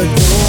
ago